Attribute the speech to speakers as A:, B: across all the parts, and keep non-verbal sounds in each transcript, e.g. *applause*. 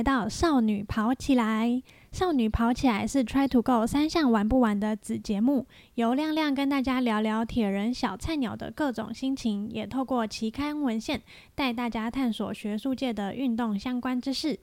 A: 来到少女跑起来。少女跑起来是 Try to Go 三项玩不完的子节目，由亮亮跟大家聊聊铁人小菜鸟的各种心情，也透过期刊文献带大家探索学术界的运动相关知识。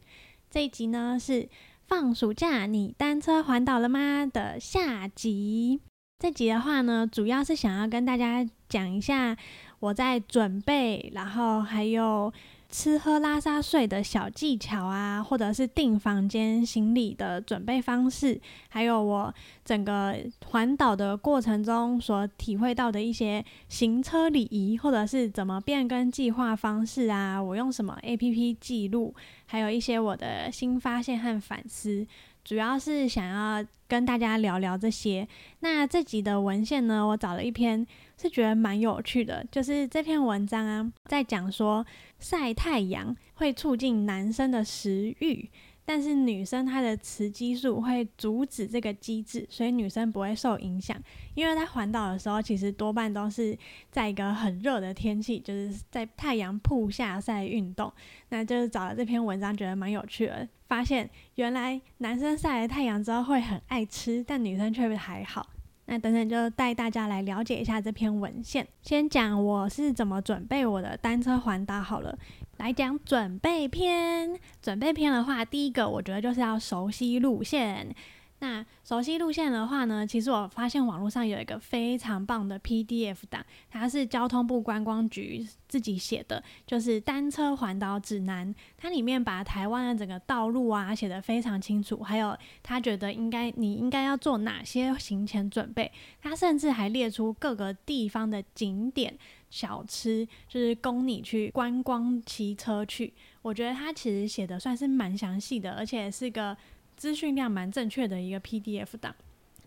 A: 这一集呢是放暑假你单车环岛了吗的下集。这集的话呢，主要是想要跟大家讲一下我在准备，然后还有。吃喝拉撒睡的小技巧啊，或者是订房间、行李的准备方式，还有我整个环岛的过程中所体会到的一些行车礼仪，或者是怎么变更计划方式啊，我用什么 APP 记录，还有一些我的新发现和反思。主要是想要跟大家聊聊这些。那这集的文献呢，我找了一篇是觉得蛮有趣的，就是这篇文章啊，在讲说晒太阳会促进男生的食欲。但是女生她的雌激素会阻止这个机制，所以女生不会受影响。因为在环岛的时候，其实多半都是在一个很热的天气，就是在太阳曝下晒运动。那就是找了这篇文章，觉得蛮有趣的，发现原来男生晒了太阳之后会很爱吃，但女生却还好。那等等就带大家来了解一下这篇文献。先讲我是怎么准备我的单车环岛好了。来讲准备篇，准备篇的话，第一个我觉得就是要熟悉路线。那熟悉路线的话呢，其实我发现网络上有一个非常棒的 PDF 档，它是交通部观光局自己写的，就是单车环岛指南。它里面把台湾的整个道路啊写得非常清楚，还有他觉得应该你应该要做哪些行前准备。他甚至还列出各个地方的景点、小吃，就是供你去观光骑车去。我觉得他其实写的算是蛮详细的，而且是个。资讯量蛮正确的一个 PDF 档。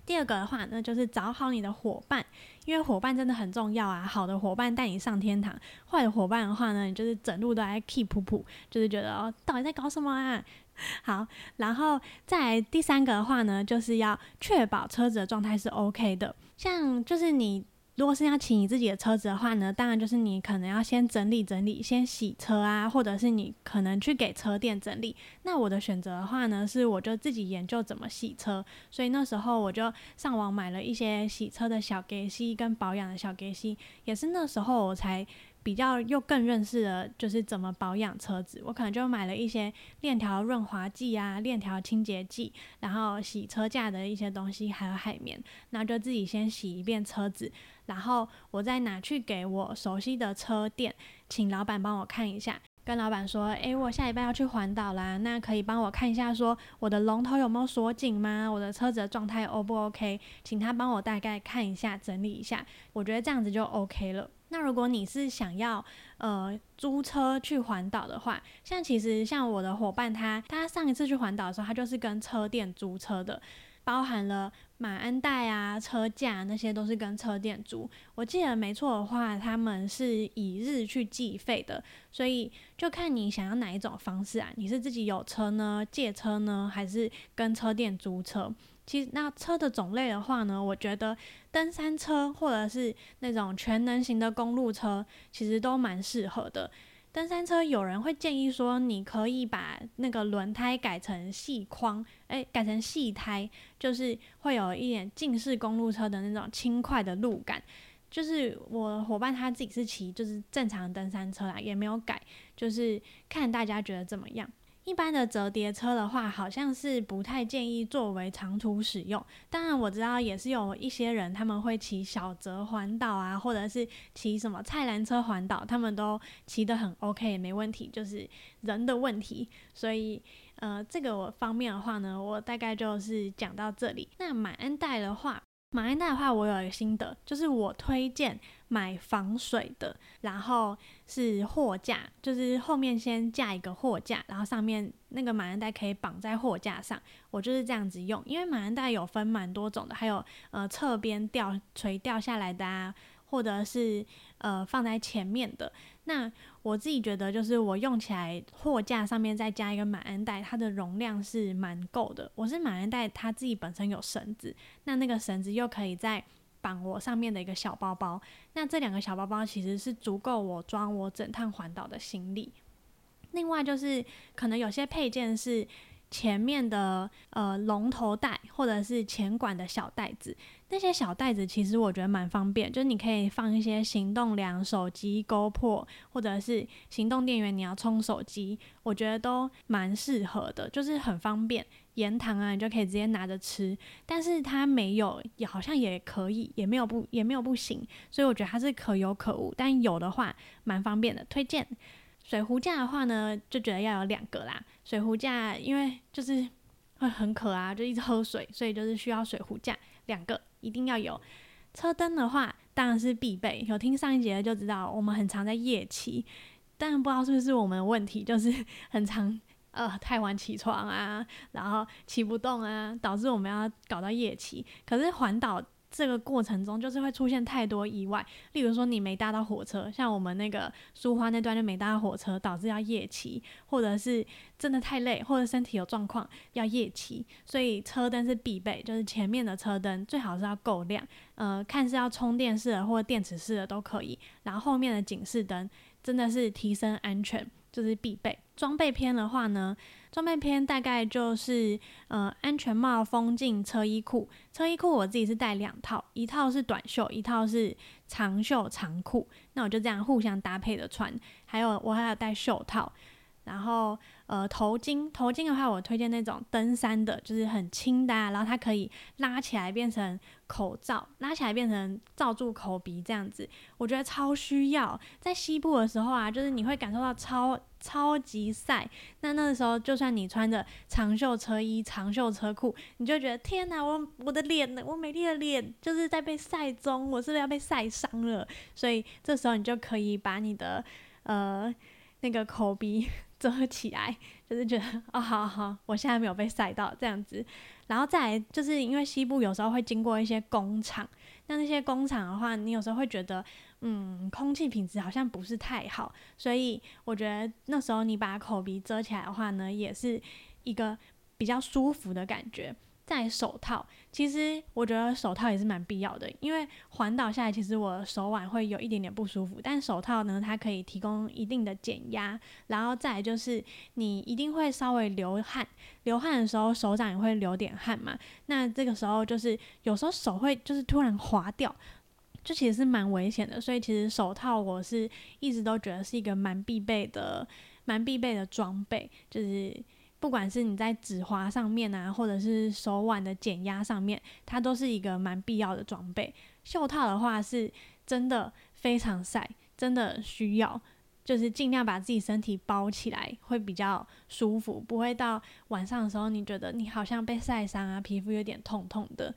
A: 第二个的话，那就是找好你的伙伴，因为伙伴真的很重要啊。好的伙伴带你上天堂，坏的伙伴的话呢，你就是整路都在 keep 噗噗，就是觉得哦，到底在搞什么啊？*laughs* 好，然后再第三个的话呢，就是要确保车子的状态是 OK 的，像就是你。如果是要骑你自己的车子的话呢，当然就是你可能要先整理整理，先洗车啊，或者是你可能去给车店整理。那我的选择的话呢，是我就自己研究怎么洗车，所以那时候我就上网买了一些洗车的小给息跟保养的小给息，也是那时候我才。比较又更认识了，就是怎么保养车子。我可能就买了一些链条润滑剂啊、链条清洁剂，然后洗车架的一些东西，还有海绵。那就自己先洗一遍车子，然后我再拿去给我熟悉的车店，请老板帮我看一下。跟老板说：“诶，我下礼拜要去环岛啦，那可以帮我看一下，说我的龙头有没有锁紧吗？我的车子的状态 O 不 OK？请他帮我大概看一下，整理一下。我觉得这样子就 OK 了。”那如果你是想要呃租车去环岛的话，像其实像我的伙伴他他上一次去环岛的时候，他就是跟车店租车的，包含了马鞍带啊、车架那些都是跟车店租。我记得没错的话，他们是以日去计费的，所以就看你想要哪一种方式啊？你是自己有车呢，借车呢，还是跟车店租车？其实那车的种类的话呢，我觉得登山车或者是那种全能型的公路车，其实都蛮适合的。登山车有人会建议说，你可以把那个轮胎改成细框，诶，改成细胎，就是会有一点近似公路车的那种轻快的路感。就是我伙伴他自己是骑就是正常登山车啦，也没有改，就是看大家觉得怎么样。一般的折叠车的话，好像是不太建议作为长途使用。当然，我知道也是有一些人他们会骑小折环岛啊，或者是骑什么菜篮车环岛，他们都骑得很 OK，没问题，就是人的问题。所以，呃，这个我方面的话呢，我大概就是讲到这里。那马鞍带的话。马鞍袋的话，我有一个心得，就是我推荐买防水的，然后是货架，就是后面先架一个货架，然后上面那个马鞍袋可以绑在货架上，我就是这样子用。因为马鞍袋有分蛮多种的，还有呃侧边掉垂掉下来的啊。或者是呃放在前面的，那我自己觉得就是我用起来货架上面再加一个马鞍袋，它的容量是蛮够的。我是马鞍袋，它自己本身有绳子，那那个绳子又可以再绑我上面的一个小包包，那这两个小包包其实是足够我装我整趟环岛的行李。另外就是可能有些配件是前面的呃龙头袋或者是前管的小袋子，那些小袋子其实我觉得蛮方便，就是你可以放一些行动粮、手机、GoPro 或者是行动电源，你要充手机，我觉得都蛮适合的，就是很方便。盐糖啊，你就可以直接拿着吃，但是它没有，也好像也可以，也没有不也没有不行，所以我觉得它是可有可无，但有的话蛮方便的，推荐。水壶架的话呢，就觉得要有两个啦。水壶架因为就是会很渴啊，就一直喝水，所以就是需要水壶架两个，一定要有。车灯的话当然是必备，有听上一节的就知道，我们很常在夜骑，但不知道是不是我们的问题，就是 *laughs* 很常。呃，太晚起床啊，然后骑不动啊，导致我们要搞到夜骑。可是环岛这个过程中，就是会出现太多意外，例如说你没搭到火车，像我们那个苏花那段就没搭到火车，导致要夜骑，或者是真的太累，或者身体有状况要夜骑。所以车灯是必备，就是前面的车灯最好是要够亮，呃，看是要充电式的或电池式的都可以。然后后面的警示灯真的是提升安全。就是必备装备篇的话呢，装备篇大概就是呃安全帽、风镜、车衣裤。车衣裤我自己是带两套，一套是短袖，一套是长袖长裤。那我就这样互相搭配的穿。还有我还有带袖套。然后，呃，头巾，头巾的话，我推荐那种登山的，就是很轻的，然后它可以拉起来变成口罩，拉起来变成罩住口鼻这样子，我觉得超需要。在西部的时候啊，就是你会感受到超超级晒，那那个时候就算你穿着长袖车衣、长袖车裤，你就觉得天哪，我我的脸，我美丽的脸就是在被晒中，我是不是要被晒伤了？所以这时候你就可以把你的呃那个口鼻。遮起来，*laughs* 就是觉得哦，好好，我现在没有被晒到这样子。然后再来，就是因为西部有时候会经过一些工厂，那那些工厂的话，你有时候会觉得，嗯，空气品质好像不是太好，所以我觉得那时候你把口鼻遮起来的话呢，也是一个比较舒服的感觉。戴手套，其实我觉得手套也是蛮必要的，因为环岛下来，其实我手腕会有一点点不舒服。但手套呢，它可以提供一定的减压，然后再就是，你一定会稍微流汗，流汗的时候手掌也会流点汗嘛。那这个时候就是有时候手会就是突然滑掉，就其实是蛮危险的。所以其实手套我是一直都觉得是一个蛮必备的、蛮必备的装备，就是。不管是你在指滑上面啊，或者是手腕的减压上面，它都是一个蛮必要的装备。袖套的话是真的非常晒，真的需要，就是尽量把自己身体包起来，会比较舒服，不会到晚上的时候你觉得你好像被晒伤啊，皮肤有点痛痛的。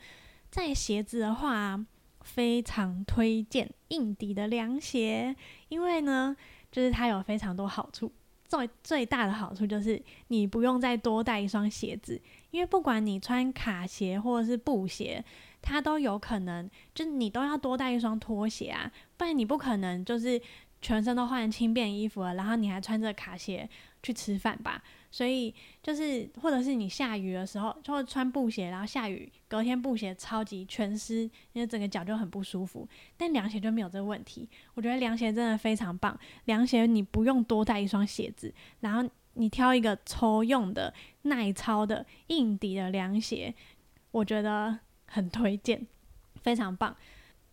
A: 在鞋子的话，非常推荐硬底的凉鞋，因为呢，就是它有非常多好处。最最大的好处就是你不用再多带一双鞋子，因为不管你穿卡鞋或者是布鞋，它都有可能，就你都要多带一双拖鞋啊，不然你不可能就是全身都换轻便衣服了，然后你还穿着卡鞋去吃饭吧。所以就是，或者是你下雨的时候，就会穿布鞋，然后下雨，隔天布鞋超级全湿，因为整个脚就很不舒服。但凉鞋就没有这个问题，我觉得凉鞋真的非常棒。凉鞋你不用多带一双鞋子，然后你挑一个抽用的、耐操的、硬底的凉鞋，我觉得很推荐，非常棒。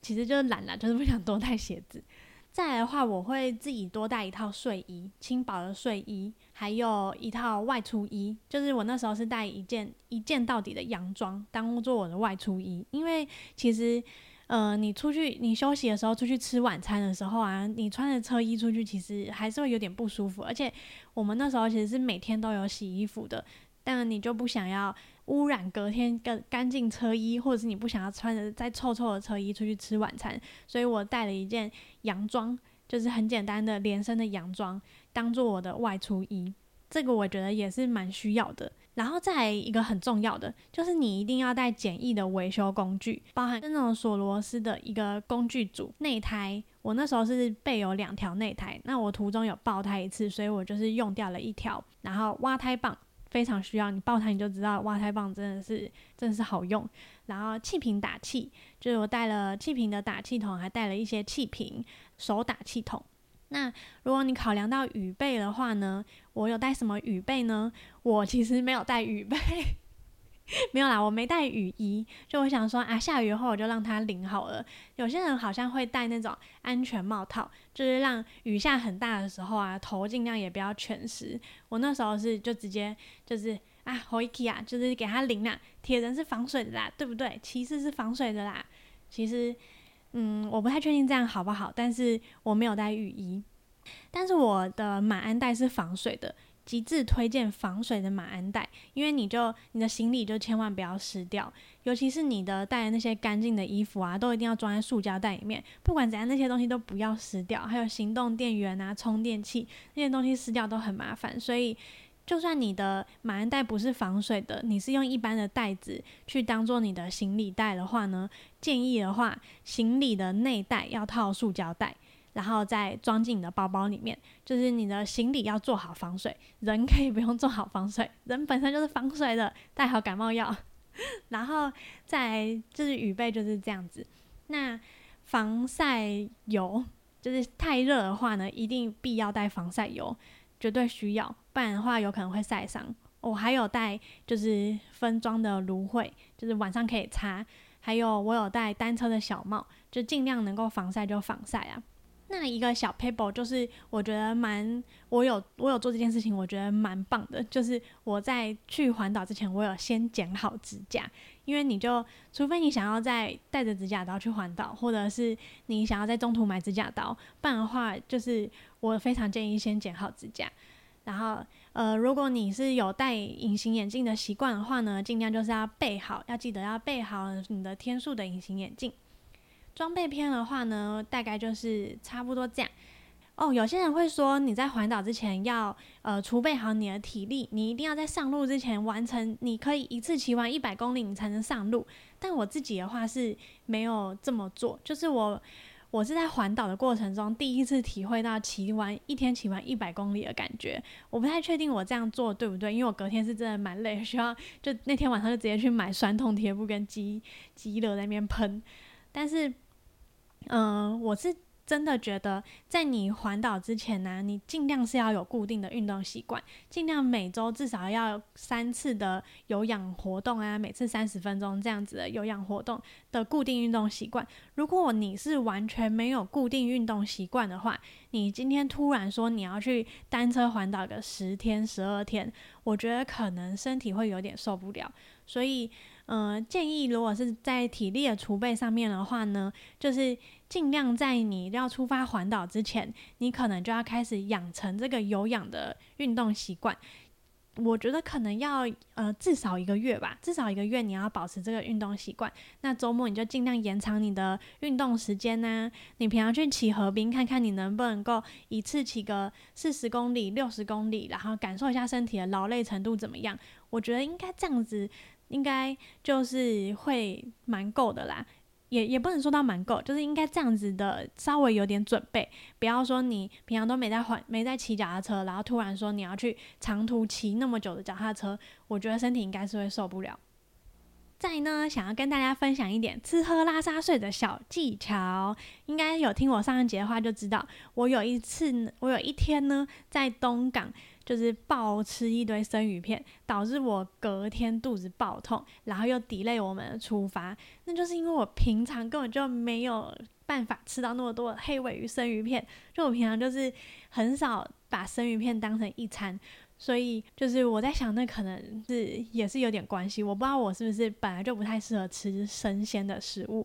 A: 其实就是懒了，就是不想多带鞋子。再来的话，我会自己多带一套睡衣，轻薄的睡衣，还有一套外出衣。就是我那时候是带一件一件到底的洋装，当做我的外出衣。因为其实，呃，你出去你休息的时候，出去吃晚餐的时候啊，你穿着车衣出去，其实还是会有点不舒服。而且我们那时候其实是每天都有洗衣服的，但你就不想要。污染隔天干干净车衣，或者是你不想要穿着再臭臭的车衣出去吃晚餐，所以我带了一件洋装，就是很简单的连身的洋装，当做我的外出衣。这个我觉得也是蛮需要的。然后再一个很重要的，就是你一定要带简易的维修工具，包含那种锁螺丝的一个工具组。内胎，我那时候是备有两条内胎，那我途中有爆胎一次，所以我就是用掉了一条。然后挖胎棒。非常需要你抱它，你就知道哇，太棒真的是真的是好用。然后气瓶打气，就是我带了气瓶的打气筒，还带了一些气瓶手打气筒。那如果你考量到雨备的话呢，我有带什么雨备呢？我其实没有带雨备，*laughs* 没有啦，我没带雨衣。就我想说啊，下雨后我就让它淋好了。有些人好像会戴那种安全帽套，就是让雨下很大的时候啊，头尽量也不要全湿。我那时候是就直接就是啊 h o i k i 啊，就是给它淋啦。铁人是防水的啦，对不对？骑士是防水的啦。其实。嗯，我不太确定这样好不好，但是我没有带雨衣，但是我的马鞍带是防水的，极致推荐防水的马鞍袋，因为你就你的行李就千万不要湿掉，尤其是你的带的那些干净的衣服啊，都一定要装在塑胶袋里面，不管怎样那些东西都不要湿掉，还有行动电源啊、充电器那些东西湿掉都很麻烦，所以。就算你的马鞍袋不是防水的，你是用一般的袋子去当做你的行李袋的话呢，建议的话，行李的内袋要套塑胶袋，然后再装进你的包包里面。就是你的行李要做好防水，人可以不用做好防水，人本身就是防水的，带好感冒药，*laughs* 然后再就是雨备就是这样子。那防晒油就是太热的话呢，一定必要带防晒油。绝对需要，不然的话有可能会晒伤。我还有带就是分装的芦荟，就是晚上可以擦。还有我有带单车的小帽，就尽量能够防晒就防晒啊。那一个小 paper 就是我觉得蛮，我有我有做这件事情，我觉得蛮棒的。就是我在去环岛之前，我有先剪好指甲，因为你就除非你想要再带着指甲刀去环岛，或者是你想要在中途买指甲刀，不然的话，就是我非常建议先剪好指甲。然后，呃，如果你是有戴隐形眼镜的习惯的话呢，尽量就是要备好，要记得要备好你的天数的隐形眼镜。装备篇的话呢，大概就是差不多这样。哦，有些人会说你在环岛之前要呃储备好你的体力，你一定要在上路之前完成，你可以一次骑完一百公里你才能上路。但我自己的话是没有这么做，就是我我是在环岛的过程中第一次体会到骑完一天骑完一百公里的感觉。我不太确定我这样做对不对，因为我隔天是真的蛮累，需要就那天晚上就直接去买酸痛贴布跟肌肌热在那边喷，但是。嗯，我是真的觉得，在你环岛之前呢，你尽量是要有固定的运动习惯，尽量每周至少要三次的有氧活动啊，每次三十分钟这样子的有氧活动的固定运动习惯。如果你是完全没有固定运动习惯的话，你今天突然说你要去单车环岛个十天、十二天，我觉得可能身体会有点受不了，所以。嗯，建议如果是在体力的储备上面的话呢，就是尽量在你要出发环岛之前，你可能就要开始养成这个有氧的运动习惯。我觉得可能要呃至少一个月吧，至少一个月你要保持这个运动习惯。那周末你就尽量延长你的运动时间呢。你平常去骑河滨，看看你能不能够一次骑个四十公里、六十公里，然后感受一下身体的劳累程度怎么样。我觉得应该这样子。应该就是会蛮够的啦，也也不能说到蛮够，就是应该这样子的，稍微有点准备，不要说你平常都没在换没在骑脚踏车，然后突然说你要去长途骑那么久的脚踏车，我觉得身体应该是会受不了。再呢，想要跟大家分享一点吃喝拉撒睡的小技巧，应该有听我上一节的话就知道，我有一次，我有一天呢，在东港。就是暴吃一堆生鱼片，导致我隔天肚子爆痛，然后又 delay 我们的出发。那就是因为我平常根本就没有办法吃到那么多黑尾鱼生鱼片，就我平常就是很少把生鱼片当成一餐，所以就是我在想，那可能是也是有点关系。我不知道我是不是本来就不太适合吃生鲜的食物。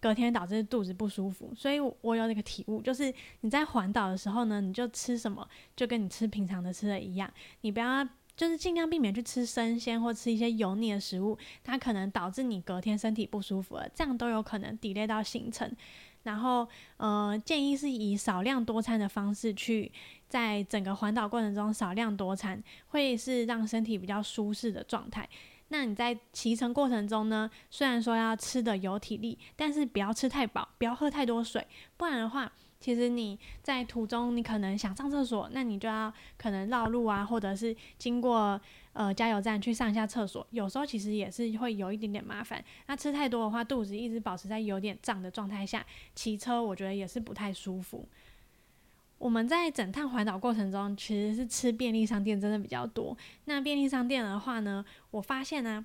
A: 隔天导致肚子不舒服，所以我有那个体悟，就是你在环岛的时候呢，你就吃什么就跟你吃平常的吃的一样，你不要就是尽量避免去吃生鲜或吃一些油腻的食物，它可能导致你隔天身体不舒服了，这样都有可能 delay 到行程。然后，呃，建议是以少量多餐的方式去，在整个环岛过程中少量多餐，会是让身体比较舒适的状态。那你在骑乘过程中呢？虽然说要吃的有体力，但是不要吃太饱，不要喝太多水，不然的话，其实你在途中你可能想上厕所，那你就要可能绕路啊，或者是经过呃加油站去上一下厕所，有时候其实也是会有一点点麻烦。那吃太多的话，肚子一直保持在有点胀的状态下，骑车我觉得也是不太舒服。我们在整趟环岛过程中，其实是吃便利商店真的比较多。那便利商店的话呢，我发现呢，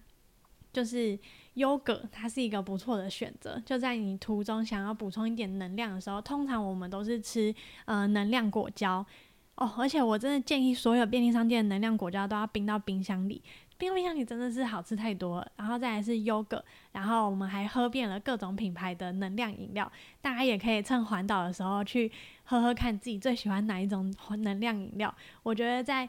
A: 就是优格它是一个不错的选择。就在你途中想要补充一点能量的时候，通常我们都是吃呃能量果胶哦。而且我真的建议所有便利商店的能量果胶都要冰到冰箱里。冰冰箱里真的是好吃太多了，然后再来是 yogurt，，然后我们还喝遍了各种品牌的能量饮料，大家也可以趁环岛的时候去喝喝看自己最喜欢哪一种能量饮料。我觉得在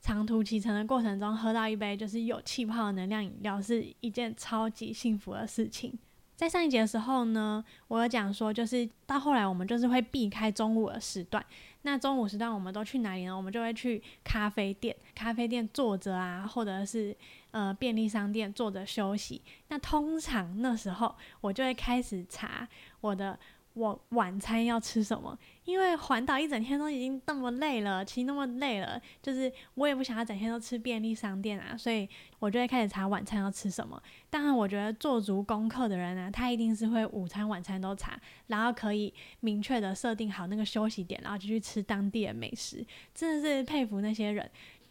A: 长途骑乘的过程中喝到一杯就是有气泡的能量饮料是一件超级幸福的事情。在上一节的时候呢，我有讲说就是到后来我们就是会避开中午的时段。那中午时段我们都去哪里呢？我们就会去咖啡店，咖啡店坐着啊，或者是呃便利商店坐着休息。那通常那时候我就会开始查我的。我晚餐要吃什么？因为环岛一整天都已经那么累了，骑那么累了，就是我也不想要整天都吃便利商店啊，所以我就会开始查晚餐要吃什么。当然，我觉得做足功课的人呢，他一定是会午餐、晚餐都查，然后可以明确的设定好那个休息点，然后就去吃当地的美食。真的是佩服那些人。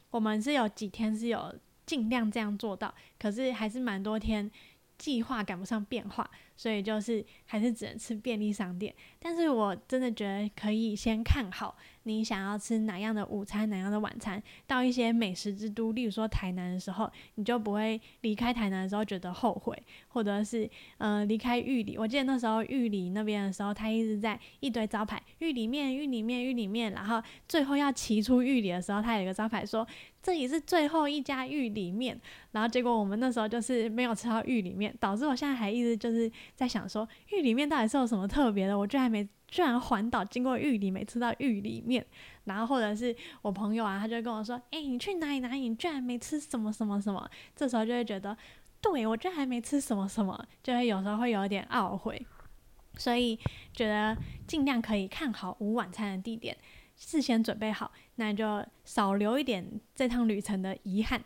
A: 我们是有几天是有尽量这样做到，可是还是蛮多天计划赶不上变化。所以就是还是只能吃便利商店，但是我真的觉得可以先看好你想要吃哪样的午餐，哪样的晚餐。到一些美食之都，例如说台南的时候，你就不会离开台南的时候觉得后悔，或者是呃离开玉里。我记得那时候玉里那边的时候，他一直在一堆招牌玉里面、玉里面、玉里面，然后最后要骑出玉里的时候，他有一个招牌说这里是最后一家玉里面，然后结果我们那时候就是没有吃到玉里面，导致我现在还一直就是。在想说玉里面到底是有什么特别的？我居然没居然环岛经过玉里没吃到玉里面，然后或者是我朋友啊，他就跟我说：“哎，你去哪里哪里？你居然没吃什么什么什么？”这时候就会觉得，对我居然还没吃什么什么，就会有时候会有点懊悔。所以觉得尽量可以看好午晚餐的地点，事先准备好，那就少留一点这趟旅程的遗憾。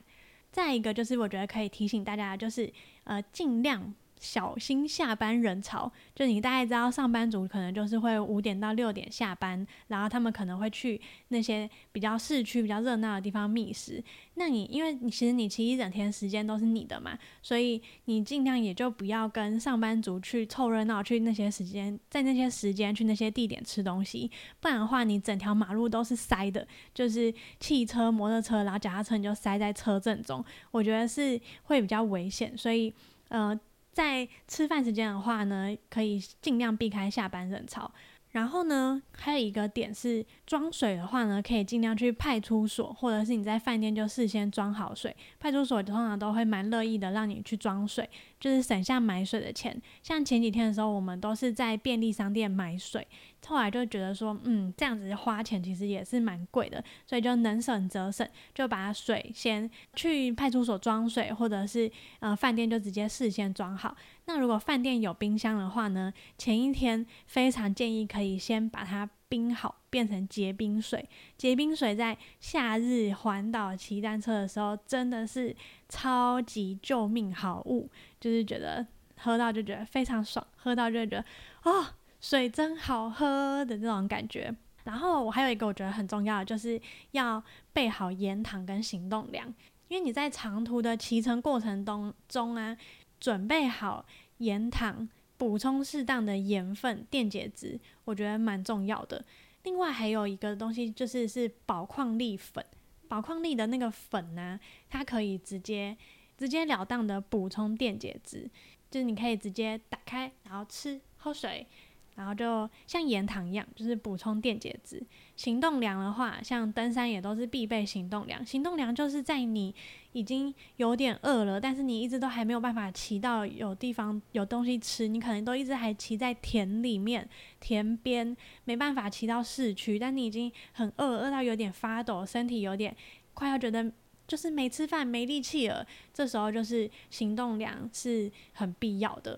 A: 再一个就是我觉得可以提醒大家，就是呃尽量。小心下班人潮，就你大概知道，上班族可能就是会五点到六点下班，然后他们可能会去那些比较市区、比较热闹的地方觅食。那你因为你其实你骑一整天时间都是你的嘛，所以你尽量也就不要跟上班族去凑热闹，去那些时间在那些时间去那些地点吃东西，不然的话你整条马路都是塞的，就是汽车、摩托车，然后脚踏车你就塞在车阵中，我觉得是会比较危险，所以呃。在吃饭时间的话呢，可以尽量避开下班人潮。然后呢，还有一个点是装水的话呢，可以尽量去派出所，或者是你在饭店就事先装好水。派出所通常都会蛮乐意的让你去装水，就是省下买水的钱。像前几天的时候，我们都是在便利商店买水。后来就觉得说，嗯，这样子花钱其实也是蛮贵的，所以就能省则省，就把水先去派出所装水，或者是呃饭店就直接事先装好。那如果饭店有冰箱的话呢，前一天非常建议可以先把它冰好，变成结冰水。结冰水在夏日环岛骑单车的时候，真的是超级救命好物，就是觉得喝到就觉得非常爽，喝到就觉得哦。水真好喝的这种感觉，然后我还有一个我觉得很重要的，就是要备好盐糖跟行动粮，因为你在长途的骑乘过程中中啊，准备好盐糖，补充适当的盐分、电解质，我觉得蛮重要的。另外还有一个东西就是是宝矿力粉，宝矿力的那个粉呢，它可以直接直截了当的补充电解质，就是你可以直接打开然后吃喝水。然后就像盐糖一样，就是补充电解质。行动粮的话，像登山也都是必备行动粮。行动粮就是在你已经有点饿了，但是你一直都还没有办法骑到有地方有东西吃，你可能都一直还骑在田里面、田边，没办法骑到市区，但你已经很饿，饿到有点发抖，身体有点快要觉得就是没吃饭、没力气了。这时候就是行动粮是很必要的。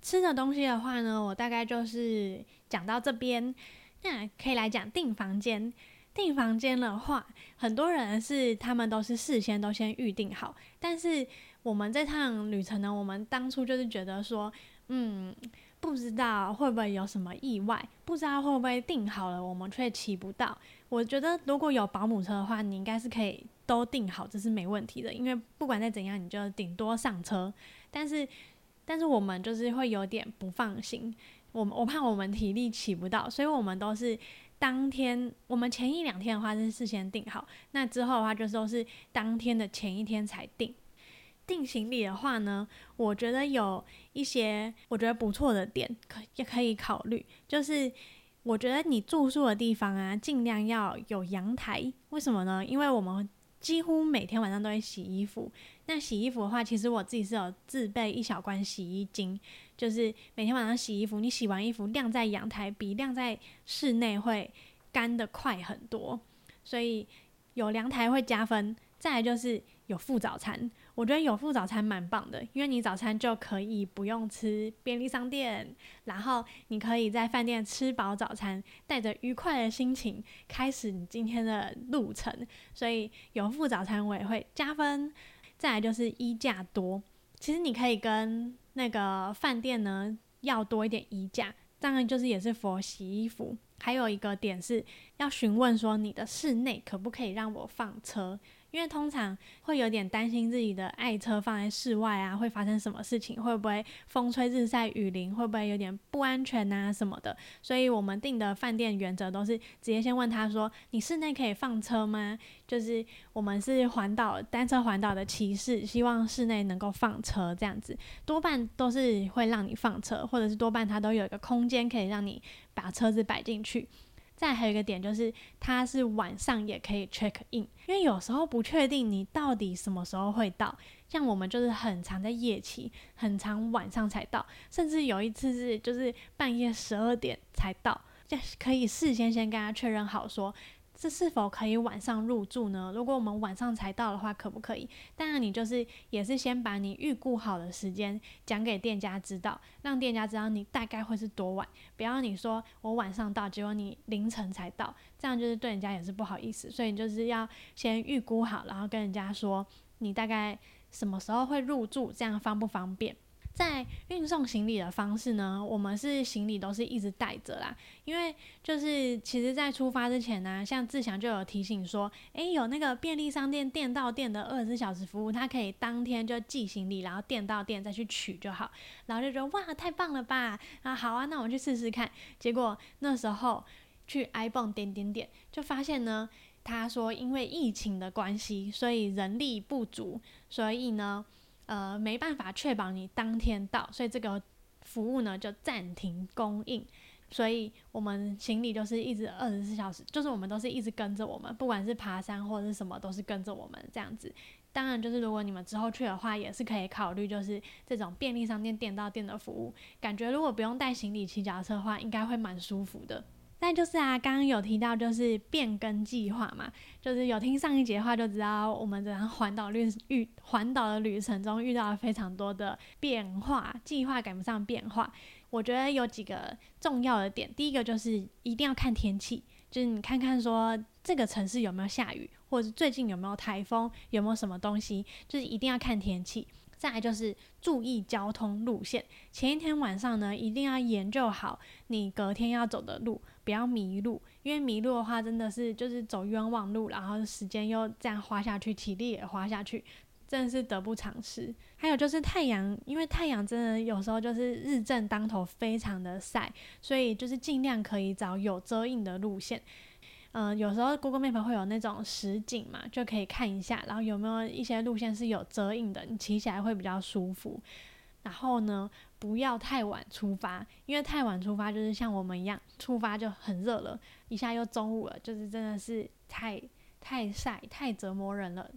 A: 吃的东西的话呢，我大概就是讲到这边。那可以来讲订房间。订房间的话，很多人是他们都是事先都先预定好。但是我们这趟旅程呢，我们当初就是觉得说，嗯，不知道会不会有什么意外，不知道会不会订好了我们却骑不到。我觉得如果有保姆车的话，你应该是可以都订好，这是没问题的，因为不管再怎样，你就顶多上车。但是，但是我们就是会有点不放心，我我怕我们体力起不到，所以我们都是。当天我们前一两天的话是事先订好，那之后的话就都是当天的前一天才订。订行李的话呢，我觉得有一些我觉得不错的点可也可以考虑，就是我觉得你住宿的地方啊，尽量要有阳台。为什么呢？因为我们几乎每天晚上都会洗衣服。那洗衣服的话，其实我自己是有自备一小罐洗衣精。就是每天晚上洗衣服，你洗完衣服晾在阳台，比晾在室内会干的快很多，所以有阳台会加分。再来就是有附早餐，我觉得有附早餐蛮棒的，因为你早餐就可以不用吃便利商店，然后你可以在饭店吃饱早餐，带着愉快的心情开始你今天的路程，所以有附早餐我也会加分。再来就是衣架多，其实你可以跟。那个饭店呢，要多一点衣架，当然就是也是佛洗衣服。还有一个点是要询问说，你的室内可不可以让我放车？因为通常会有点担心自己的爱车放在室外啊，会发生什么事情？会不会风吹日晒雨淋？会不会有点不安全啊什么的？所以我们订的饭店原则都是直接先问他说：“你室内可以放车吗？”就是我们是环岛单车环岛的骑士，希望室内能够放车这样子，多半都是会让你放车，或者是多半它都有一个空间可以让你把车子摆进去。再还有一个点就是，它是晚上也可以 check in，因为有时候不确定你到底什么时候会到。像我们就是很常在夜骑，很长晚上才到，甚至有一次是就是半夜十二点才到，这可以事先先跟他确认好说。这是否可以晚上入住呢？如果我们晚上才到的话，可不可以？当然，你就是也是先把你预估好的时间讲给店家知道，让店家知道你大概会是多晚，不要你说我晚上到，结果你凌晨才到，这样就是对人家也是不好意思。所以你就是要先预估好，然后跟人家说你大概什么时候会入住，这样方不方便？在运送行李的方式呢，我们是行李都是一直带着啦，因为就是其实，在出发之前呢，像志祥就有提醒说，诶，有那个便利商店店到店的二十四小时服务，他可以当天就寄行李，然后店到店再去取就好，然后就觉得哇，太棒了吧，啊，好啊，那我们去试试看。结果那时候去 iPhone 点点点，就发现呢，他说因为疫情的关系，所以人力不足，所以呢。呃，没办法确保你当天到，所以这个服务呢就暂停供应。所以我们行李就是一直二十四小时，就是我们都是一直跟着我们，不管是爬山或者是什么，都是跟着我们这样子。当然，就是如果你们之后去的话，也是可以考虑，就是这种便利商店店到店的服务。感觉如果不用带行李骑脚车的话，应该会蛮舒服的。但就是啊，刚刚有提到就是变更计划嘛，就是有听上一节的话就知道，我们这趟环岛旅遇环岛的旅程中遇到了非常多的变化，计划赶不上变化。我觉得有几个重要的点，第一个就是一定要看天气，就是你看看说这个城市有没有下雨，或者最近有没有台风，有没有什么东西，就是一定要看天气。再来就是注意交通路线，前一天晚上呢，一定要研究好你隔天要走的路，不要迷路。因为迷路的话，真的是就是走冤枉路，然后时间又这样花下去，体力也花下去，真的是得不偿失。还有就是太阳，因为太阳真的有时候就是日正当头，非常的晒，所以就是尽量可以找有遮阴的路线。嗯，有时候 Google Map 会有那种实景嘛，就可以看一下，然后有没有一些路线是有遮影的，你骑起来会比较舒服。然后呢，不要太晚出发，因为太晚出发就是像我们一样，出发就很热了，一下又中午了，就是真的是太太晒，太折磨人了。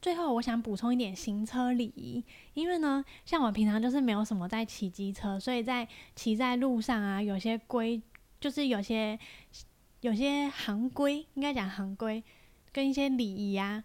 A: 最后，我想补充一点行车礼仪，因为呢，像我平常就是没有什么在骑机车，所以在骑在路上啊，有些规就是有些。有些行规，应该讲行规，跟一些礼仪啊，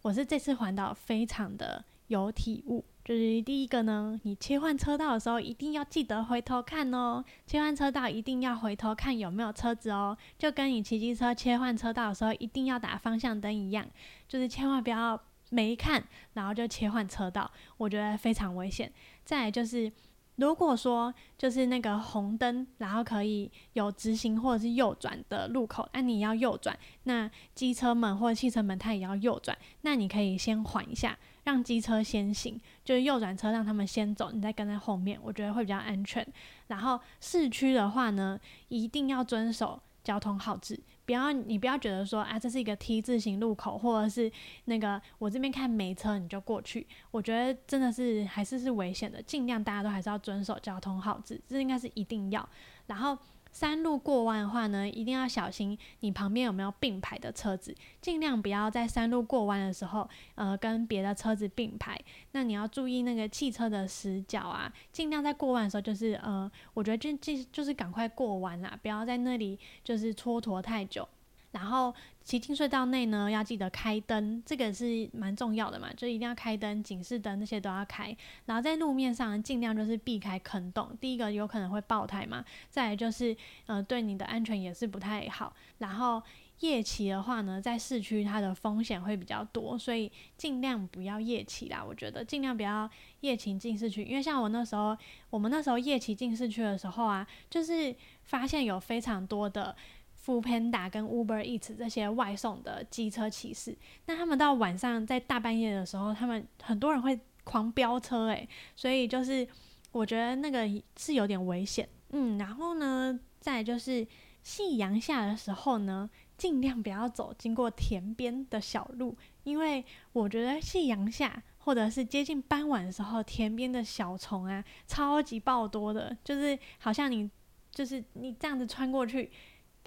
A: 我是这次环岛非常的有体悟。就是第一个呢，你切换车道的时候，一定要记得回头看哦。切换车道一定要回头看有没有车子哦，就跟你骑机车切换车道的时候，一定要打方向灯一样，就是千万不要没看，然后就切换车道，我觉得非常危险。再来就是。如果说就是那个红灯，然后可以有直行或者是右转的路口，那你要右转，那机车们或者汽车们它也要右转，那你可以先缓一下，让机车先行，就是右转车让他们先走，你再跟在后面，我觉得会比较安全。然后市区的话呢，一定要遵守交通号志。不要，你不要觉得说啊，这是一个 T 字形路口，或者是那个我这边看没车你就过去，我觉得真的是还是是危险的，尽量大家都还是要遵守交通号志，这应该是一定要。然后。山路过弯的话呢，一定要小心你旁边有没有并排的车子，尽量不要在山路过弯的时候，呃，跟别的车子并排。那你要注意那个汽车的死角啊，尽量在过弯的时候，就是呃，我觉得就就就是赶快过弯啦，不要在那里就是蹉跎太久。然后骑进隧道内呢，要记得开灯，这个是蛮重要的嘛，就一定要开灯，警示灯那些都要开。然后在路面上尽量就是避开坑洞，第一个有可能会爆胎嘛，再来就是呃对你的安全也是不太好。然后夜骑的话呢，在市区它的风险会比较多，所以尽量不要夜骑啦。我觉得尽量不要夜骑进市区，因为像我那时候，我们那时候夜骑进市区的时候啊，就是发现有非常多的。富 Panda 跟 Uber Eats 这些外送的机车骑士，那他们到晚上在大半夜的时候，他们很多人会狂飙车诶，所以就是我觉得那个是有点危险，嗯，然后呢，再就是夕阳下的时候呢，尽量不要走经过田边的小路，因为我觉得夕阳下或者是接近傍晚的时候，田边的小虫啊，超级爆多的，就是好像你就是你这样子穿过去。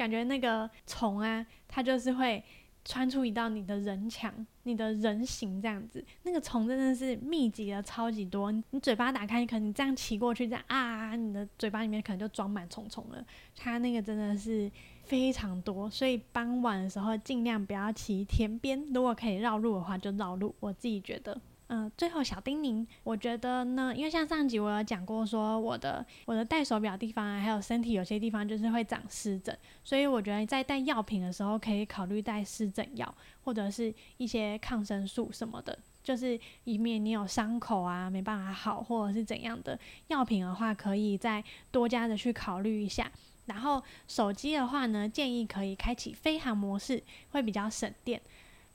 A: 感觉那个虫啊，它就是会穿出一道你的人墙，你的人形这样子。那个虫真的是密集了超级多，你嘴巴打开，可能你这样骑过去，这样啊，你的嘴巴里面可能就装满虫虫了。它那个真的是非常多，所以傍晚的时候尽量不要骑田边，如果可以绕路的话就绕路。我自己觉得。嗯，最后小叮咛，我觉得呢，因为像上集我有讲过，说我的我的戴手表地方啊，还有身体有些地方就是会长湿疹，所以我觉得在带药品的时候，可以考虑带湿疹药，或者是一些抗生素什么的，就是以免你有伤口啊没办法好，或者是怎样的药品的话，可以再多加的去考虑一下。然后手机的话呢，建议可以开启飞行模式，会比较省电。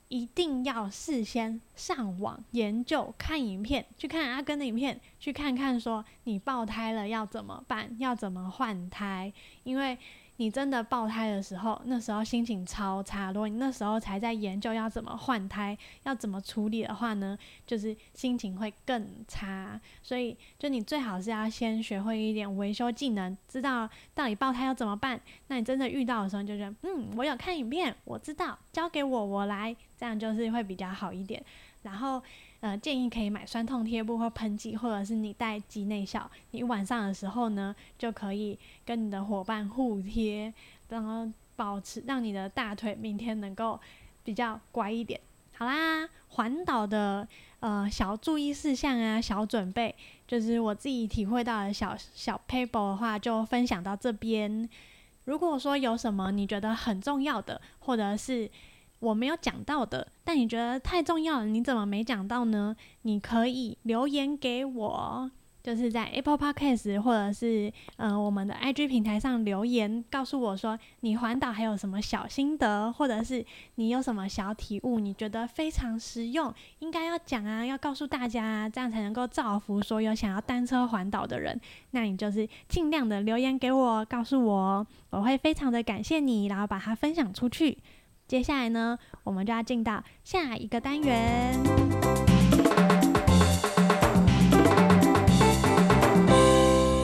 A: 一定要事先上网研究看影片，去看阿根的影片，去看看说你爆胎了要怎么办，要怎么换胎，因为。你真的爆胎的时候，那时候心情超差。如果你那时候才在研究要怎么换胎，要怎么处理的话呢，就是心情会更差。所以，就你最好是要先学会一点维修技能，知道到底爆胎要怎么办。那你真的遇到的时候，就觉得，嗯，我有看影片，我知道，交给我，我来，这样就是会比较好一点。然后。呃，建议可以买酸痛贴布或喷剂，或者是你带肌内效。你晚上的时候呢，就可以跟你的伙伴互贴，然后保持让你的大腿明天能够比较乖一点。好啦，环岛的呃小注意事项啊，小准备，就是我自己体会到的小小 paper 的话，就分享到这边。如果说有什么你觉得很重要的，或者是我没有讲到的，但你觉得太重要了，你怎么没讲到呢？你可以留言给我，就是在 Apple Podcast 或者是呃我们的 IG 平台上留言，告诉我说你环岛还有什么小心得，或者是你有什么小体悟，你觉得非常实用，应该要讲啊，要告诉大家啊，这样才能够造福所有想要单车环岛的人。那你就是尽量的留言给我，告诉我，我会非常的感谢你，然后把它分享出去。接下来呢，我们就要进到下一个单元，就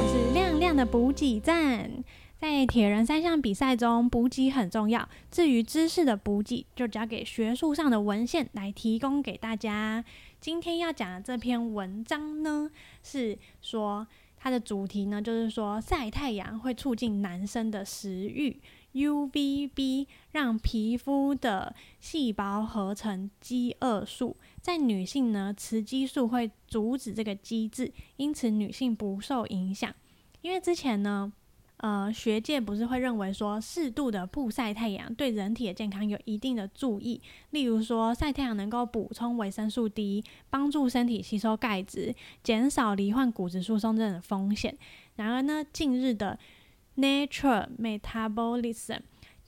A: 是亮亮的补给站。在铁人三项比赛中，补给很重要。至于知识的补给，就交给学术上的文献来提供给大家。今天要讲的这篇文章呢，是说它的主题呢，就是说晒太阳会促进男生的食欲。UVB 让皮肤的细胞合成饥饿素，在女性呢，雌激素会阻止这个机制，因此女性不受影响。因为之前呢，呃，学界不是会认为说，适度的曝晒太阳对人体的健康有一定的注意，例如说晒太阳能够补充维生素 D，帮助身体吸收钙质，减少罹患骨质疏松症的风险。然而呢，近日的 Nature Metabolism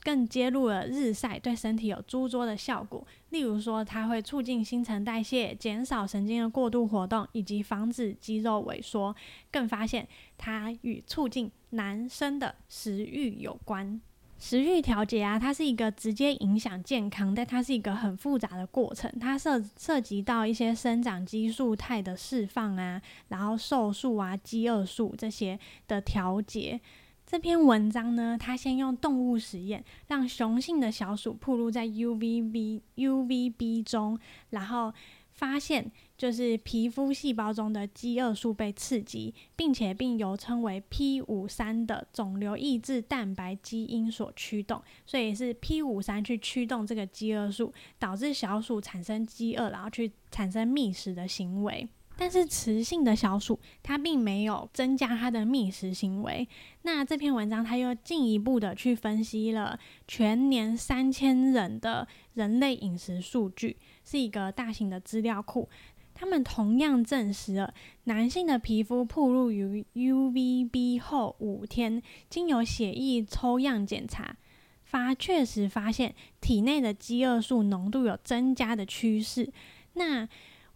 A: 更揭露了日晒对身体有诸多的效果，例如说它会促进新陈代谢，减少神经的过度活动，以及防止肌肉萎缩。更发现它与促进男生的食欲有关。食欲调节啊，它是一个直接影响健康，但它是一个很复杂的过程，它涉涉及到一些生长激素肽的释放啊，然后瘦素啊、饥饿素这些的调节。这篇文章呢，它先用动物实验，让雄性的小鼠暴露在 UVB UVB 中，然后发现就是皮肤细胞中的饥饿素被刺激，并且并由称为 P 五三的肿瘤抑制蛋白基因所驱动，所以是 P 五三去驱动这个饥饿素，导致小鼠产生饥饿，然后去产生觅食的行为。但是雌性的小鼠，它并没有增加它的觅食行为。那这篇文章，它又进一步的去分析了全年三千人的人类饮食数据，是一个大型的资料库。他们同样证实了男性的皮肤暴露于 UVB 后五天，经由血液抽样检查，发确实发现体内的饥饿素浓度有增加的趋势。那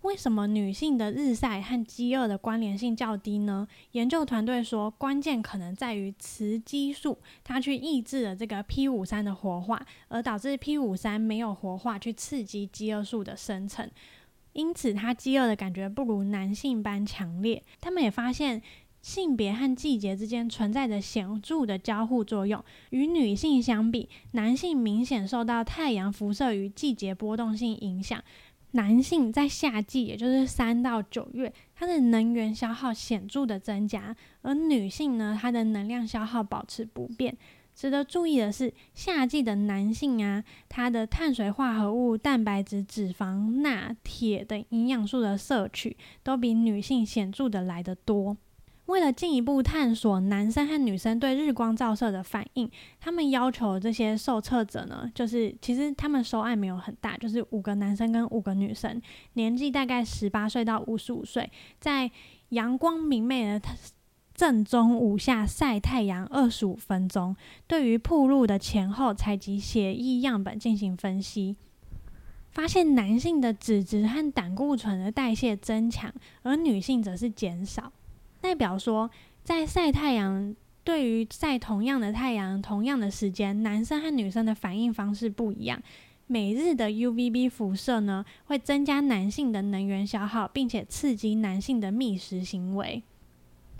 A: 为什么女性的日晒和饥饿的关联性较低呢？研究团队说，关键可能在于雌激素，它去抑制了这个 P 五三的活化，而导致 P 五三没有活化去刺激饥饿素的生成，因此它饥饿的感觉不如男性般强烈。他们也发现，性别和季节之间存在着显著的交互作用。与女性相比，男性明显受到太阳辐射与季节波动性影响。男性在夏季，也就是三到九月，它的能源消耗显著的增加，而女性呢，它的能量消耗保持不变。值得注意的是，夏季的男性啊，它的碳水化合物、蛋白质、脂肪、钠、铁等营养素的摄取，都比女性显著的来得多。为了进一步探索男生和女生对日光照射的反应，他们要求这些受测者呢，就是其实他们收案没有很大，就是五个男生跟五个女生，年纪大概十八岁到五十五岁，在阳光明媚的正中午下晒太阳二十五分钟，对于铺路的前后采集血液样本进行分析，发现男性的脂质和胆固醇的代谢增强，而女性则是减少。代表说，在晒太阳，对于晒同样的太阳、同样的时间，男生和女生的反应方式不一样。每日的 UVB 辐射呢，会增加男性的能源消耗，并且刺激男性的觅食行为。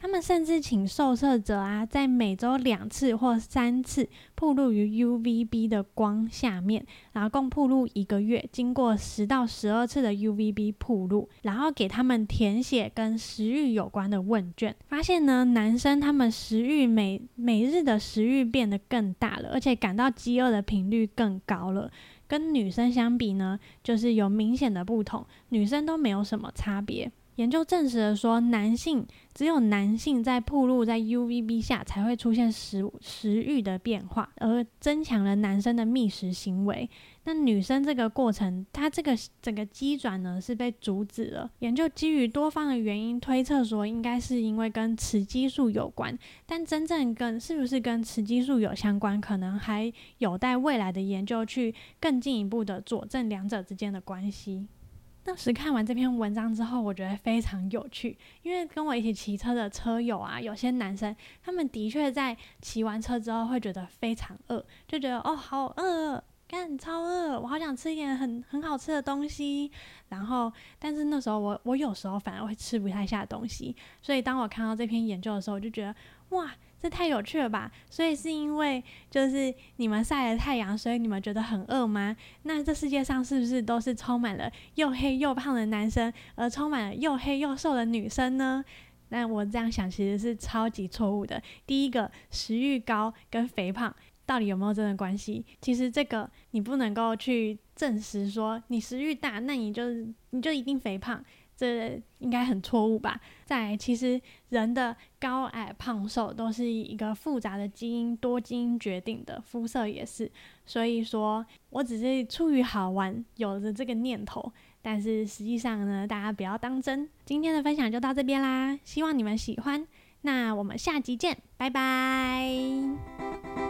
A: 他们甚至请受测者啊，在每周两次或三次曝露于 UVB 的光下面，然后共曝露一个月，经过十到十二次的 UVB 曝露，然后给他们填写跟食欲有关的问卷，发现呢，男生他们食欲每每日的食欲变得更大了，而且感到饥饿的频率更高了，跟女生相比呢，就是有明显的不同，女生都没有什么差别。研究证实了说，男性只有男性在暴露在 UVB 下才会出现食食欲的变化，而增强了男生的觅食行为。那女生这个过程，它这个整个机转呢是被阻止了。研究基于多方的原因推测说，应该是因为跟雌激素有关，但真正跟是不是跟雌激素有相关，可能还有待未来的研究去更进一步的佐证两者之间的关系。当时看完这篇文章之后，我觉得非常有趣，因为跟我一起骑车的车友啊，有些男生，他们的确在骑完车之后会觉得非常饿，就觉得哦好饿，干超饿，我好想吃一点很很好吃的东西。然后，但是那时候我我有时候反而会吃不太下东西，所以当我看到这篇研究的时候，我就觉得哇。这太有趣了吧！所以是因为就是你们晒了太阳，所以你们觉得很饿吗？那这世界上是不是都是充满了又黑又胖的男生，而充满了又黑又瘦的女生呢？那我这样想其实是超级错误的。第一个，食欲高跟肥胖到底有没有真的关系？其实这个你不能够去证实说你食欲大，那你就你就一定肥胖。这应该很错误吧？在其实人的高矮胖瘦都是一个复杂的基因多基因决定的，肤色也是。所以说我只是出于好玩有着这个念头，但是实际上呢，大家不要当真。今天的分享就到这边啦，希望你们喜欢。那我们下集见，拜拜。